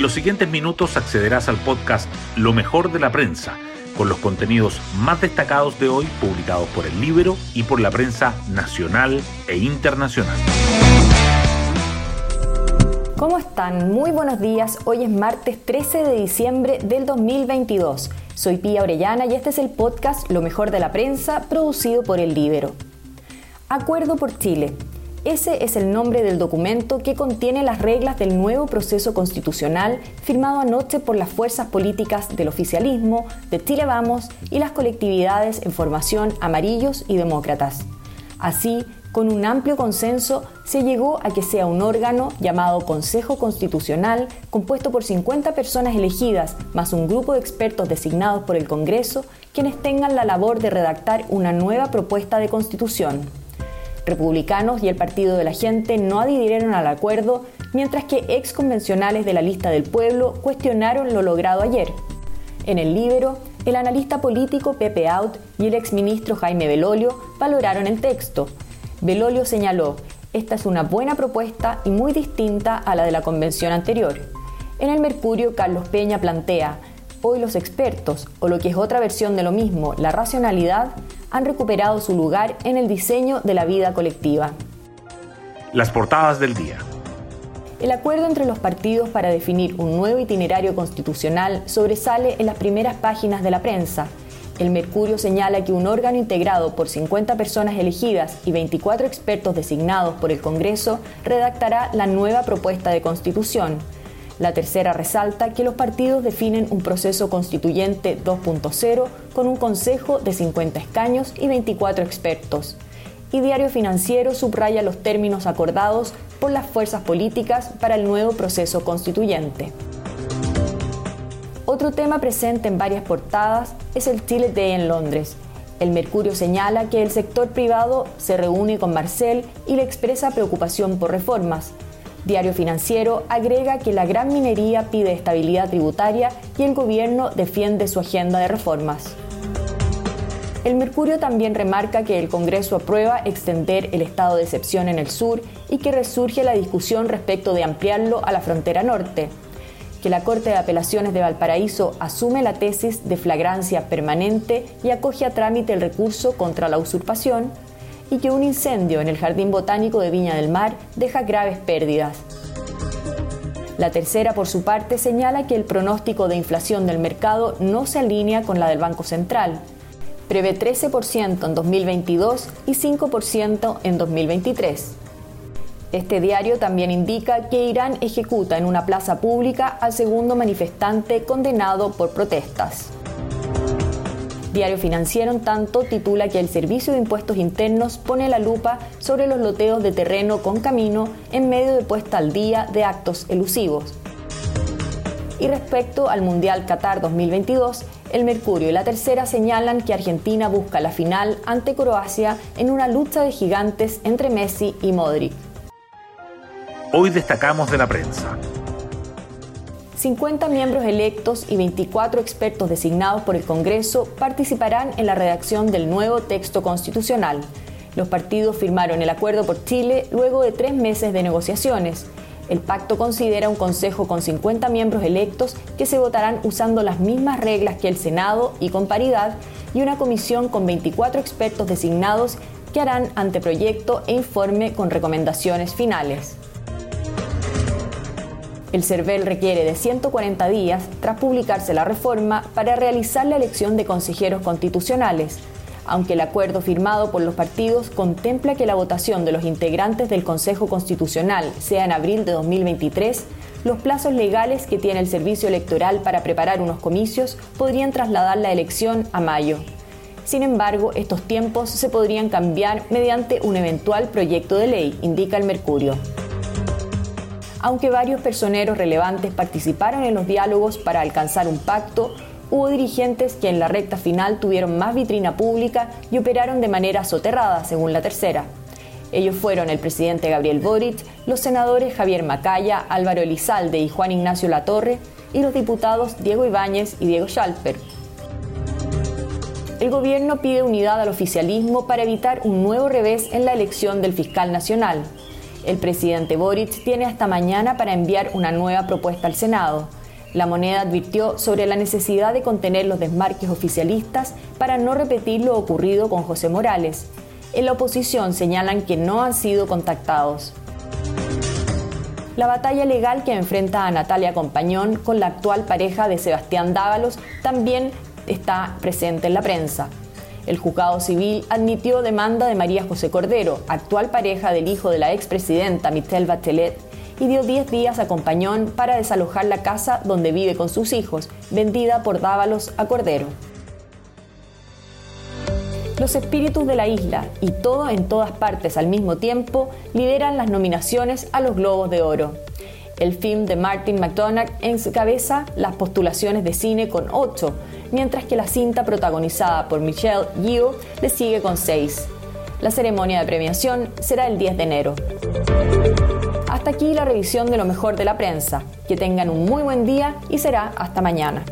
En los siguientes minutos accederás al podcast Lo mejor de la prensa, con los contenidos más destacados de hoy publicados por el Libro y por la prensa nacional e internacional. ¿Cómo están? Muy buenos días. Hoy es martes 13 de diciembre del 2022. Soy Pía Orellana y este es el podcast Lo mejor de la prensa producido por el Libro. Acuerdo por Chile. Ese es el nombre del documento que contiene las reglas del nuevo proceso constitucional firmado anoche por las fuerzas políticas del oficialismo, de Chile Vamos y las colectividades en formación amarillos y demócratas. Así, con un amplio consenso, se llegó a que sea un órgano llamado Consejo Constitucional, compuesto por 50 personas elegidas, más un grupo de expertos designados por el Congreso, quienes tengan la labor de redactar una nueva propuesta de constitución. Republicanos y el Partido de la Gente no adhirieron al acuerdo, mientras que ex convencionales de la lista del pueblo cuestionaron lo logrado ayer. En el Libro, el analista político Pepe Out y el exministro Jaime Belolio valoraron el texto. Belolio señaló, esta es una buena propuesta y muy distinta a la de la convención anterior. En el Mercurio, Carlos Peña plantea, hoy los expertos, o lo que es otra versión de lo mismo, la racionalidad, han recuperado su lugar en el diseño de la vida colectiva. Las portadas del día. El acuerdo entre los partidos para definir un nuevo itinerario constitucional sobresale en las primeras páginas de la prensa. El Mercurio señala que un órgano integrado por 50 personas elegidas y 24 expertos designados por el Congreso redactará la nueva propuesta de constitución. La tercera resalta que los partidos definen un proceso constituyente 2.0 con un consejo de 50 escaños y 24 expertos. Y Diario Financiero subraya los términos acordados por las fuerzas políticas para el nuevo proceso constituyente. Otro tema presente en varias portadas es el Chile Day en Londres. El Mercurio señala que el sector privado se reúne con Marcel y le expresa preocupación por reformas, Diario Financiero agrega que la gran minería pide estabilidad tributaria y el gobierno defiende su agenda de reformas. El Mercurio también remarca que el Congreso aprueba extender el estado de excepción en el sur y que resurge la discusión respecto de ampliarlo a la frontera norte. Que la Corte de Apelaciones de Valparaíso asume la tesis de flagrancia permanente y acoge a trámite el recurso contra la usurpación y que un incendio en el Jardín Botánico de Viña del Mar deja graves pérdidas. La tercera, por su parte, señala que el pronóstico de inflación del mercado no se alinea con la del Banco Central. Prevé 13% en 2022 y 5% en 2023. Este diario también indica que Irán ejecuta en una plaza pública al segundo manifestante condenado por protestas. Diario Financiero, en tanto, titula que el Servicio de Impuestos Internos pone la lupa sobre los loteos de terreno con camino en medio de puesta al día de actos elusivos. Y respecto al Mundial Qatar 2022, el Mercurio y la Tercera señalan que Argentina busca la final ante Croacia en una lucha de gigantes entre Messi y Modric. Hoy destacamos de la prensa. 50 miembros electos y 24 expertos designados por el Congreso participarán en la redacción del nuevo texto constitucional. Los partidos firmaron el acuerdo por Chile luego de tres meses de negociaciones. El pacto considera un consejo con 50 miembros electos que se votarán usando las mismas reglas que el Senado y con paridad y una comisión con 24 expertos designados que harán anteproyecto e informe con recomendaciones finales. El CERVEL requiere de 140 días tras publicarse la reforma para realizar la elección de consejeros constitucionales, aunque el acuerdo firmado por los partidos contempla que la votación de los integrantes del Consejo Constitucional sea en abril de 2023, los plazos legales que tiene el Servicio Electoral para preparar unos comicios podrían trasladar la elección a mayo. Sin embargo, estos tiempos se podrían cambiar mediante un eventual proyecto de ley, indica el Mercurio aunque varios personeros relevantes participaron en los diálogos para alcanzar un pacto, hubo dirigentes que en la recta final tuvieron más vitrina pública y operaron de manera soterrada, según la tercera. Ellos fueron el presidente Gabriel Boric, los senadores Javier Macaya, Álvaro Elizalde y Juan Ignacio Latorre, y los diputados Diego Ibáñez y Diego Schalper. El gobierno pide unidad al oficialismo para evitar un nuevo revés en la elección del fiscal nacional, El presidente Boric tiene hasta mañana para enviar una nueva propuesta al Senado. La moneda advirtió sobre la necesidad de contener los desmarques oficialistas para no repetir lo ocurrido con José Morales. En la oposición señalan que no han sido contactados. La batalla legal que enfrenta a Natalia Compañón con la actual pareja de Sebastián Dávalos también está presente en la prensa. El juzgado civil admitió demanda de María José Cordero, actual pareja del hijo de la expresidenta Michelle Bachelet, y dio 10 días a Compañón para desalojar la casa donde vive con sus hijos, vendida por Dávalos a Cordero. Los espíritus de la isla y todo en todas partes al mismo tiempo lideran las nominaciones a los Globos de Oro. El film de Martin McDonagh encabeza las postulaciones de cine con 8, mientras que la cinta protagonizada por Michelle Yeoh le sigue con 6. La ceremonia de premiación será el 10 de enero. Hasta aquí la revisión de lo mejor de la prensa. Que tengan un muy buen día y será hasta mañana.